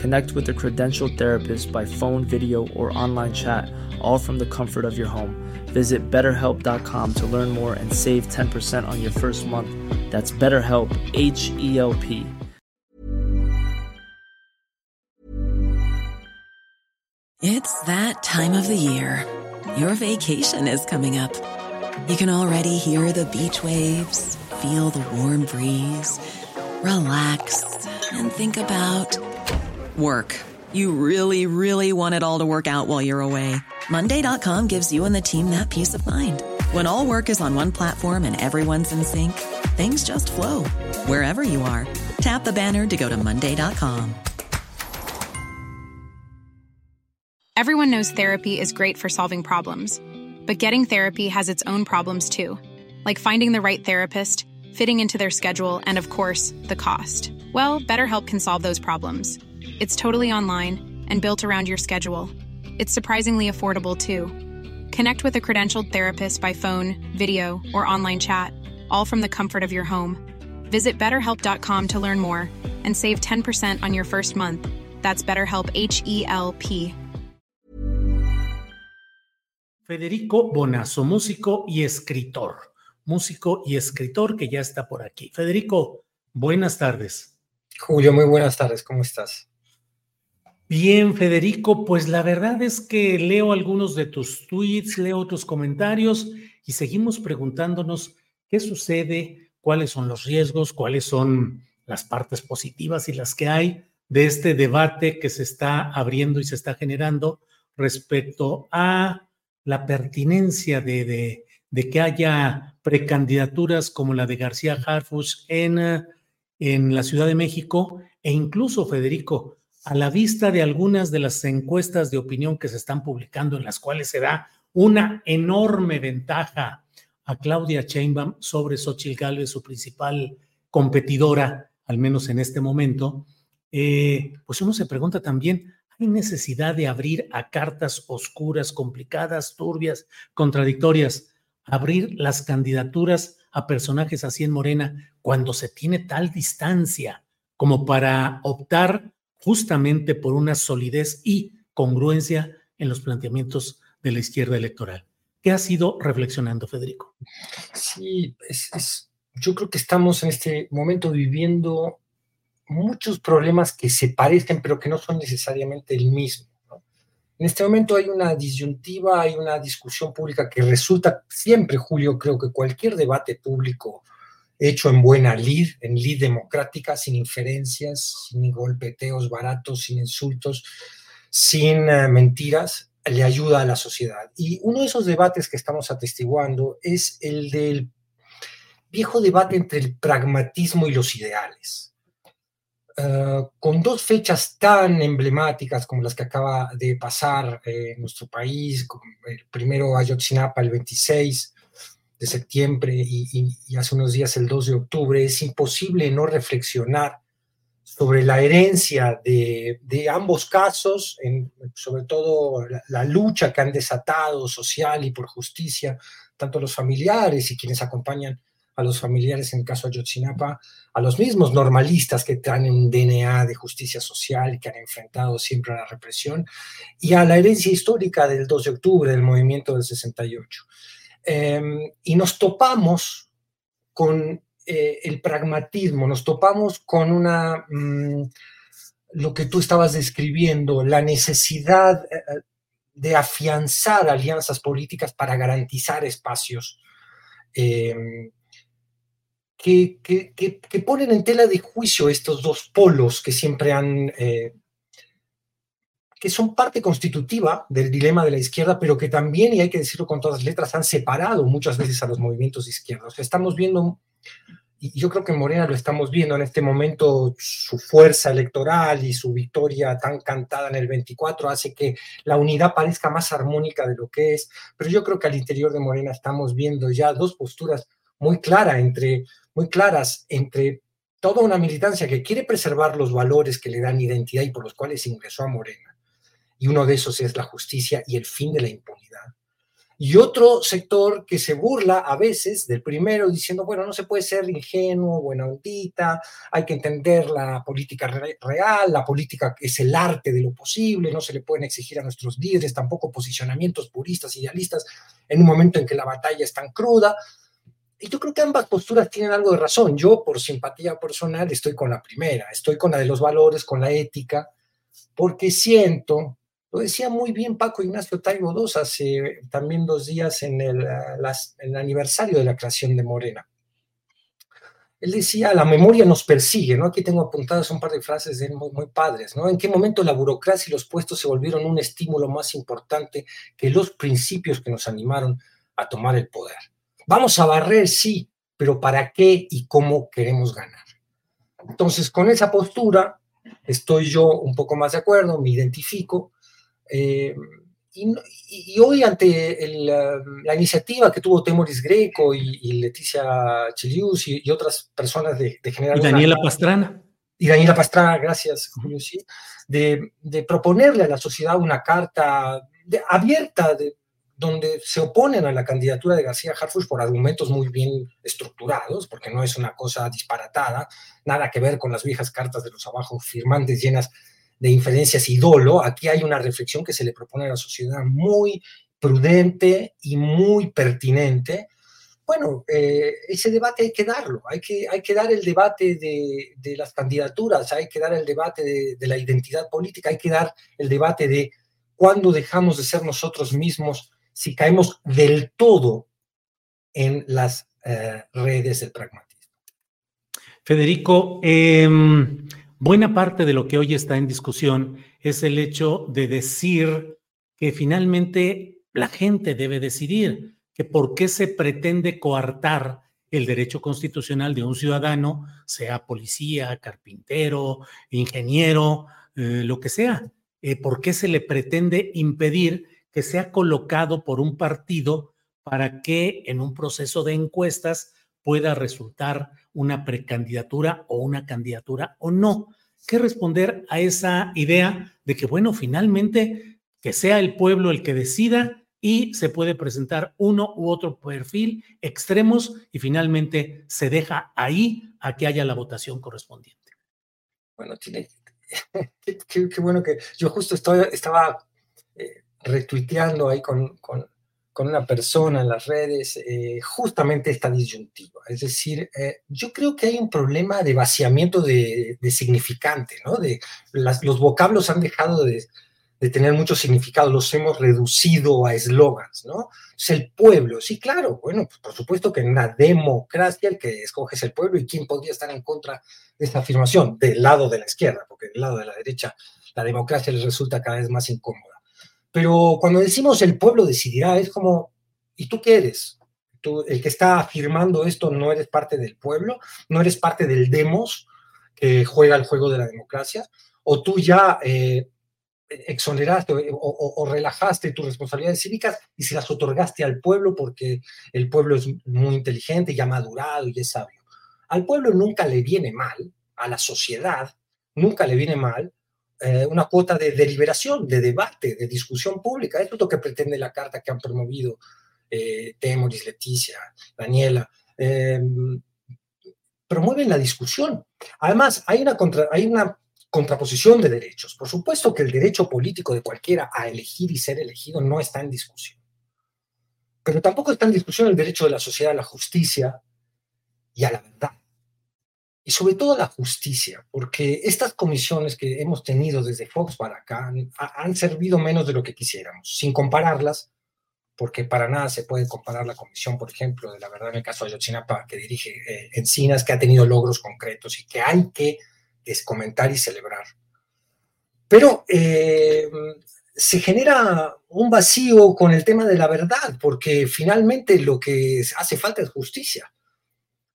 Connect with a credentialed therapist by phone, video, or online chat, all from the comfort of your home. Visit betterhelp.com to learn more and save 10% on your first month. That's BetterHelp, H E L P. It's that time of the year. Your vacation is coming up. You can already hear the beach waves, feel the warm breeze, relax, and think about work. You really, really want it all to work out while you're away. Monday.com gives you and the team that peace of mind. When all work is on one platform and everyone's in sync, things just flow wherever you are. Tap the banner to go to Monday.com. Everyone knows therapy is great for solving problems, but getting therapy has its own problems too, like finding the right therapist, fitting into their schedule, and of course, the cost. Well, BetterHelp can solve those problems. It's totally online and built around your schedule. It's surprisingly affordable too. Connect with a credentialed therapist by phone, video, or online chat, all from the comfort of your home. Visit betterhelp.com to learn more and save 10% on your first month. That's BetterHelp H E L P. Federico Bonazo, músico y escritor. Músico y escritor que ya está por aquí. Federico, buenas tardes. Julio, muy buenas tardes, ¿cómo estás? Bien, Federico, pues la verdad es que leo algunos de tus tweets, leo otros comentarios y seguimos preguntándonos qué sucede, cuáles son los riesgos, cuáles son las partes positivas y las que hay de este debate que se está abriendo y se está generando respecto a la pertinencia de, que haya precandidaturas como la de García Harfuch en, en la Ciudad de México e incluso, Federico, a la vista de algunas de las encuestas de opinión que se están publicando, en las cuales se da una enorme ventaja a Claudia Sheinbaum sobre Xochitl Gálvez, su principal competidora, al menos en este momento, eh, pues uno se pregunta también, ¿hay necesidad de abrir a cartas oscuras, complicadas, turbias, contradictorias, abrir las candidaturas a personajes así en Morena cuando se tiene tal distancia como para optar justamente por una solidez y congruencia en los planteamientos de la izquierda electoral. ¿Qué has ido reflexionando, Federico? Sí, yo creo que estamos en este momento viviendo muchos problemas que se parecen, pero que no son necesariamente el mismo. En este momento hay una disyuntiva, hay una discusión pública que resulta siempre, Julio, creo que cualquier debate público hecho en buena lid, en lid democrática, sin inferencias, sin golpeteos baratos, sin insultos, sin uh, mentiras, le ayuda a la sociedad. Y uno de esos debates que estamos atestiguando es el del viejo debate entre el pragmatismo y los ideales. Uh, con dos fechas tan emblemáticas como las que acaba de pasar eh, en nuestro país, el primero Ayotzinapa el 26 de septiembre y, y, hace unos días el 2 de octubre, es imposible no reflexionar sobre la herencia de, ambos casos, sobre todo la, la, lucha que han desatado social y por justicia, tanto los familiares y quienes acompañan a los familiares en el caso de Ayotzinapa, a los mismos normalistas que traen un DNA de justicia social y que han enfrentado siempre a la represión, y a la herencia histórica del 2 de octubre, del movimiento del 68. Eh, y nos topamos con eh, el pragmatismo, nos topamos con una, mmm, lo que tú estabas describiendo, la necesidad eh, de afianzar alianzas políticas para garantizar espacios eh, que, ponen en tela de juicio estos dos polos que siempre han, eh, que son parte constitutiva del dilema de la izquierda, pero que también, y hay que decirlo con todas las letras, han separado muchas veces a los movimientos de izquierda. estamos viendo y yo creo que Morena lo estamos viendo en este momento, su fuerza electoral y su victoria tan cantada en el 24 hace que la unidad parezca más armónica de lo que es, pero yo creo que al interior de Morena estamos viendo ya dos posturas muy claras entre, muy claras entre toda una militancia que quiere preservar los valores que le dan identidad y por los cuales ingresó a Morena. Y uno de esos es la justicia y el fin de la impunidad y otro sector que se burla a veces del primero diciendo, bueno, no se puede ser ingenuo, buena ondita, hay que entender la política real, la política es el arte de lo posible, no se le pueden exigir a nuestros líderes tampoco posicionamientos puristas, idealistas, en un momento en que la batalla es tan cruda. Y yo creo que ambas posturas tienen algo de razón. Yo, por simpatía personal, estoy con la primera, estoy con la de los valores, con la ética, porque siento lo decía muy bien Paco Ignacio Taibo II hace también dos días en el, aniversario de la creación de Morena. Él decía, la memoria nos persigue, ¿no? Aquí tengo apuntadas un par de frases de muy, muy padres, ¿no? ¿En qué momento la burocracia y los puestos se volvieron un estímulo más importante que los principios que nos animaron a tomar el poder? Vamos a barrer, sí, pero ¿para qué y cómo queremos ganar? Entonces, con esa postura estoy yo un poco más de acuerdo, me identifico, eh, y, hoy ante la iniciativa que tuvo Temoris Greco y, Leticia Chilius y, otras personas de, generar... Y Daniela Pastrana. Y Daniela Pastrana, gracias, Julio, de, proponerle a la sociedad una carta abierta de, donde se oponen a la candidatura de García Harfuch por argumentos muy bien estructurados, porque no es una cosa disparatada, nada que ver con las viejas cartas de los abajo firmantes llenas de inferencias y dolo, aquí hay una reflexión que se le propone a la sociedad muy prudente y muy pertinente. Bueno, eh, ese debate hay que darlo, hay que, hay que dar el debate de, las candidaturas, hay que dar el debate de, la identidad política, hay que dar el debate de cuándo dejamos de ser nosotros mismos si caemos del todo en las eh, redes del pragmatismo. Federico, eh, Buena parte de lo que hoy está en discusión es el hecho de decir que finalmente la gente debe decidir, que por qué se pretende coartar el derecho constitucional de un ciudadano, sea policía, carpintero, ingeniero, eh, lo que sea. Eh, ¿Por qué se le pretende impedir que sea colocado por un partido para que en un proceso de encuestas pueda resultar una precandidatura o una candidatura o no. ¿Qué responder a esa idea de que, bueno, finalmente que sea el pueblo el que decida y se puede presentar uno u otro perfil extremos y finalmente se deja ahí a que haya la votación correspondiente? Bueno, tiene, qué, bueno que yo justo estaba eh, retuiteando ahí con con una persona en las redes eh, justamente esta disyuntiva. Es decir, eh, yo creo que hay un problema de vaciamiento de, significante, ¿no? De, los vocablos han dejado de, tener mucho significado, los hemos reducido a eslogans, ¿no? Es el pueblo, sí, claro, bueno, pues por supuesto que en una democracia el que escoge es el pueblo y quién podría estar en contra de esta afirmación, del lado de la izquierda, porque del lado de la derecha la democracia les resulta cada vez más incómoda. Pero cuando decimos el pueblo decidirá, es como, ¿y tú qué eres? Tú, el que está afirmando esto no eres parte del pueblo, no eres parte del demos que juega el juego de la democracia, o tú ya eh, exoneraste o, relajaste tus responsabilidades cívicas y se las otorgaste al pueblo porque el pueblo es muy inteligente y ha madurado y es sabio. Al pueblo nunca le viene mal, a la sociedad nunca le viene mal eh, una cuota de deliberación, de debate, de discusión pública. Eso es lo que pretende la carta que han promovido eh, Temoris, Leticia, Daniela. Em, promueven la discusión. Además, hay una, hay una contraposición de derechos. Por supuesto que el derecho político de cualquiera a elegir y ser elegido no está en discusión. Pero tampoco está en discusión el derecho de la sociedad a la justicia y a la verdad. Y sobre todo la justicia, porque estas comisiones que hemos tenido desde Fox para acá han, servido menos de lo que quisiéramos, sin compararlas, porque para nada se puede comparar la comisión, por ejemplo, de la verdad en el caso de Ayotzinapa, que dirige eh, Encinas, que ha tenido logros concretos y que hay que comentar y celebrar. Pero eh, se genera un vacío con el tema de la verdad, porque finalmente lo que hace falta es justicia.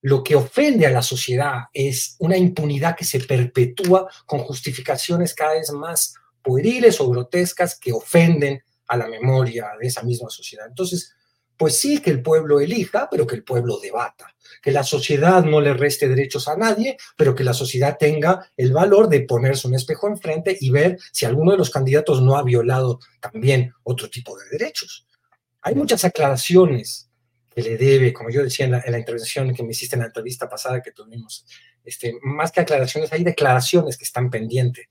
Lo que ofende a la sociedad es una impunidad que se perpetúa con justificaciones cada vez más pueriles o grotescas que ofenden a la memoria de esa misma sociedad. Entonces, pues sí que el pueblo elija, pero que el pueblo debata, que la sociedad no le reste derechos a nadie, pero que la sociedad tenga el valor de ponerse un espejo enfrente y ver si alguno de los candidatos no ha violado también otro tipo de derechos. Hay muchas aclaraciones que le debe, como yo decía en la, intervención que me hiciste en la entrevista pasada que tuvimos, este, más que aclaraciones, hay declaraciones que están pendientes,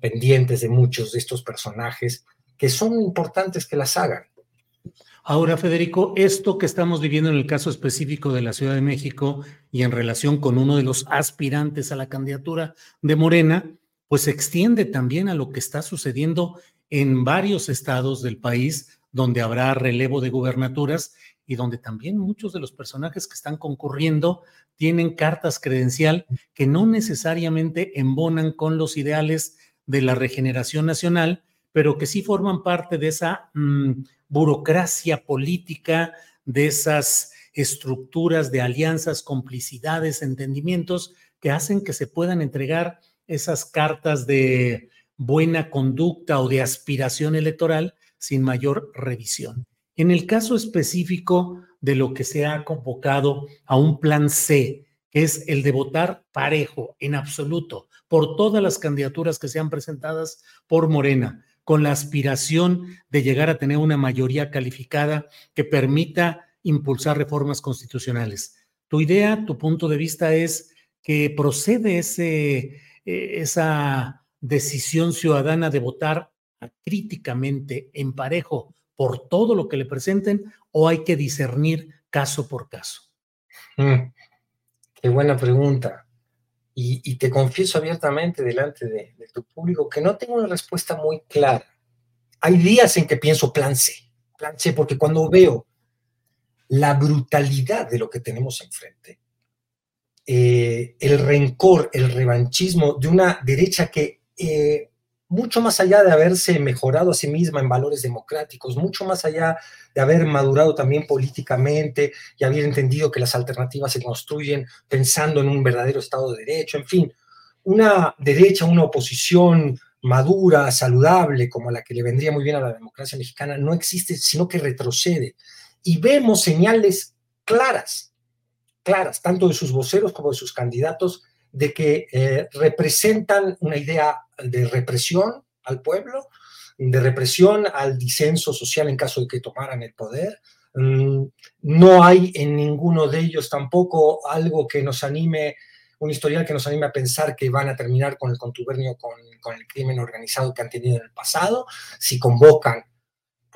pendientes de muchos de estos personajes que son importantes que las hagan. Ahora, Federico, esto que estamos viviendo en el caso específico de la Ciudad de México y en relación con uno de los aspirantes a la candidatura de Morena, pues se extiende también a lo que está sucediendo en varios estados del país donde habrá relevo de gubernaturas y donde también muchos de los personajes que están concurriendo tienen cartas credencial que no necesariamente embonan con los ideales de la regeneración nacional, pero que sí forman parte de esa mm, burocracia política, de esas estructuras de alianzas, complicidades, entendimientos que hacen que se puedan entregar esas cartas de buena conducta o de aspiración electoral sin mayor revisión. En el caso específico de lo que se ha convocado a un plan C, que es el de votar parejo en absoluto por todas las candidaturas que sean presentadas por Morena, con la aspiración de llegar a tener una mayoría calificada que permita impulsar reformas constitucionales. Tu idea, tu punto de vista es que procede ese, eh, esa decisión ciudadana de votar críticamente en parejo por todo lo que le presenten o hay que discernir caso por caso? Mm, qué buena pregunta. Y, te confieso abiertamente delante de, tu público que no tengo una respuesta muy clara. Hay días en que pienso plan C, plan C, porque cuando veo la brutalidad de lo que tenemos enfrente, eh, el rencor, el revanchismo de una derecha que eh, mucho más allá de haberse mejorado a sí misma en valores democráticos, mucho más allá de haber madurado también políticamente y haber entendido que las alternativas se construyen pensando en un verdadero Estado de Derecho, en fin, una derecha, una oposición madura, saludable, como la que le vendría muy bien a la democracia mexicana, no existe, sino que retrocede. Y vemos señales claras, claras, tanto de sus voceros como de sus candidatos, de que eh, representan una idea de represión al pueblo, de represión al disenso social en caso de que tomaran el poder. Mm, no hay en ninguno de ellos tampoco algo que nos anime, un historial que nos anime a pensar que van a terminar con el contubernio con, con el crimen organizado que han tenido en el pasado. Si convocan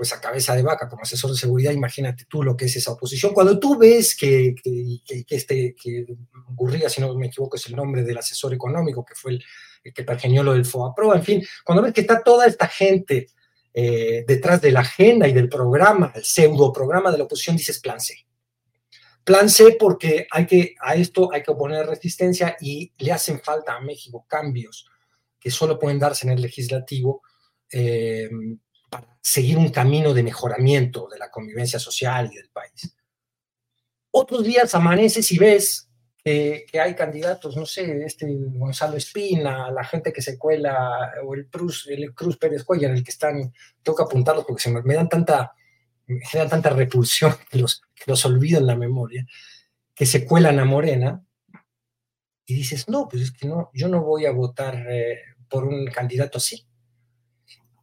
pues a cabeza de vaca como asesor de seguridad, imagínate tú lo que es esa oposición. Cuando tú ves que, que, este, que Gurría, si no me equivoco, es el nombre del asesor económico, que fue el, que pergeñó lo del FOAPRO, en fin, cuando ves que está toda esta gente eh, detrás de la agenda y del programa, el pseudo programa de la oposición, dices plan C. Plan C porque hay que, a esto hay que oponer resistencia y le hacen falta a México cambios que solo pueden darse en el legislativo. Eh, para seguir un camino de mejoramiento de la convivencia social y del país. Otros días amaneces y ves que, hay candidatos, no sé, este Gonzalo Espina, la gente que se cuela, o el Cruz, el Cruz Pérez Cuellar, el que están, tengo que apuntarlos porque se me, dan tanta, me generan tanta repulsión que los, los olvido en la memoria, que se cuelan a Morena, y dices, no, pues es que no, yo no voy a votar eh, por un candidato así.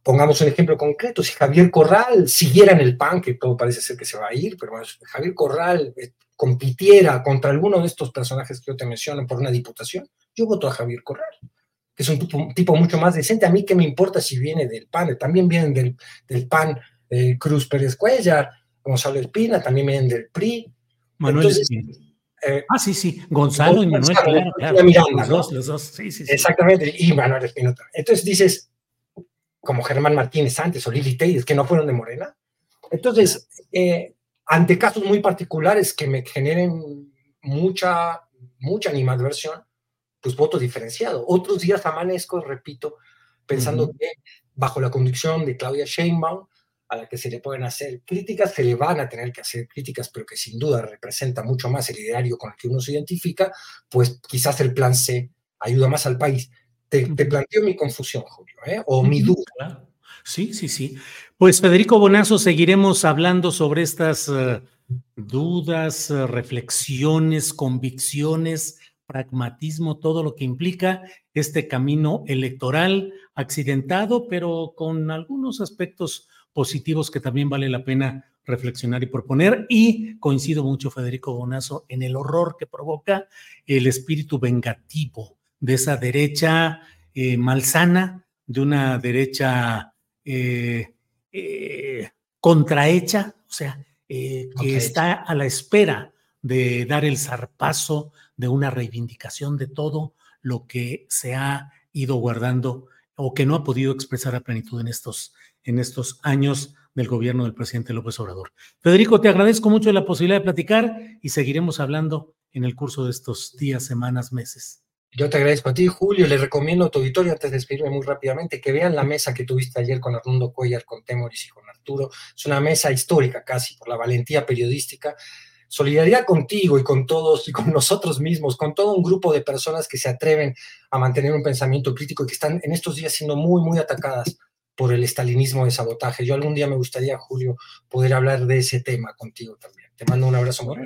Pongamos un ejemplo concreto, si Javier Corral siguiera en el PAN, que todo parece ser que se va a ir, pero bueno, Javier Corral eh, compitiera contra alguno de estos personajes que yo te menciono por una diputación, yo voto a Javier Corral, que es un tipo, mucho más decente. A mí qué me importa si viene del PAN, también vienen del, del PAN eh, Cruz Pérez Cuellar, Gonzalo Espina, también vienen del PRI. Manuel Espina. Eh, ah, sí, sí, Gonzalo, y Manuel, claro, claro. Miranda, los dos, los dos, sí, sí, sí. Exactamente, y Manuel Espinosa. Entonces dices, como Germán Martínez antes o Lili Telles, que no fueron de Morena. Entonces, eh, ante casos muy particulares que me generen mucha, mucha animadversión, pues voto diferenciado. Otros días amanezco, repito, pensando que bajo la conducción de Claudia Sheinbaum, a la que se le pueden hacer críticas, se le van a tener que hacer críticas, pero que sin duda representa mucho más el ideario con el que uno se identifica, pues quizás el plan C ayuda más al país. Te, planteo mi confusión, Julio, ¿eh? o mi duda. Sí, sí, sí. Pues Federico Bonazo, seguiremos hablando sobre estas eh, dudas, eh, reflexiones, convicciones, pragmatismo, todo lo que implica este camino electoral accidentado, pero con algunos aspectos positivos que también vale la pena reflexionar y proponer. Y coincido mucho, Federico Bonazo, en el horror que provoca el espíritu vengativo de esa derecha eh, malsana, de una derecha eh, eh, contrahecha, o sea, que está a la espera de dar el zarpazo de una reivindicación de todo lo que se ha ido guardando o que no ha podido expresar a plenitud en estos, en estos años del gobierno del presidente López Obrador. Federico, te agradezco mucho la posibilidad de platicar y seguiremos hablando en el curso de estos días, semanas, meses. Yo te agradezco a ti, Julio. Le recomiendo a tu auditorio, antes de despedirme muy rápidamente, que vean la mesa que tuviste ayer con Arnoldo Cuellar, con Temoris y con Arturo. Es una mesa histórica casi, por la valentía periodística. Solidaridad contigo y con todos y con nosotros mismos, con todo un grupo de personas que se atreven a mantener un pensamiento crítico y que están en estos días siendo muy, muy atacadas por el estalinismo de sabotaje. Yo algún día me gustaría, Julio, poder hablar de ese tema contigo también. Te mando un abrazo muy.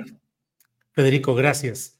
Federico, gracias.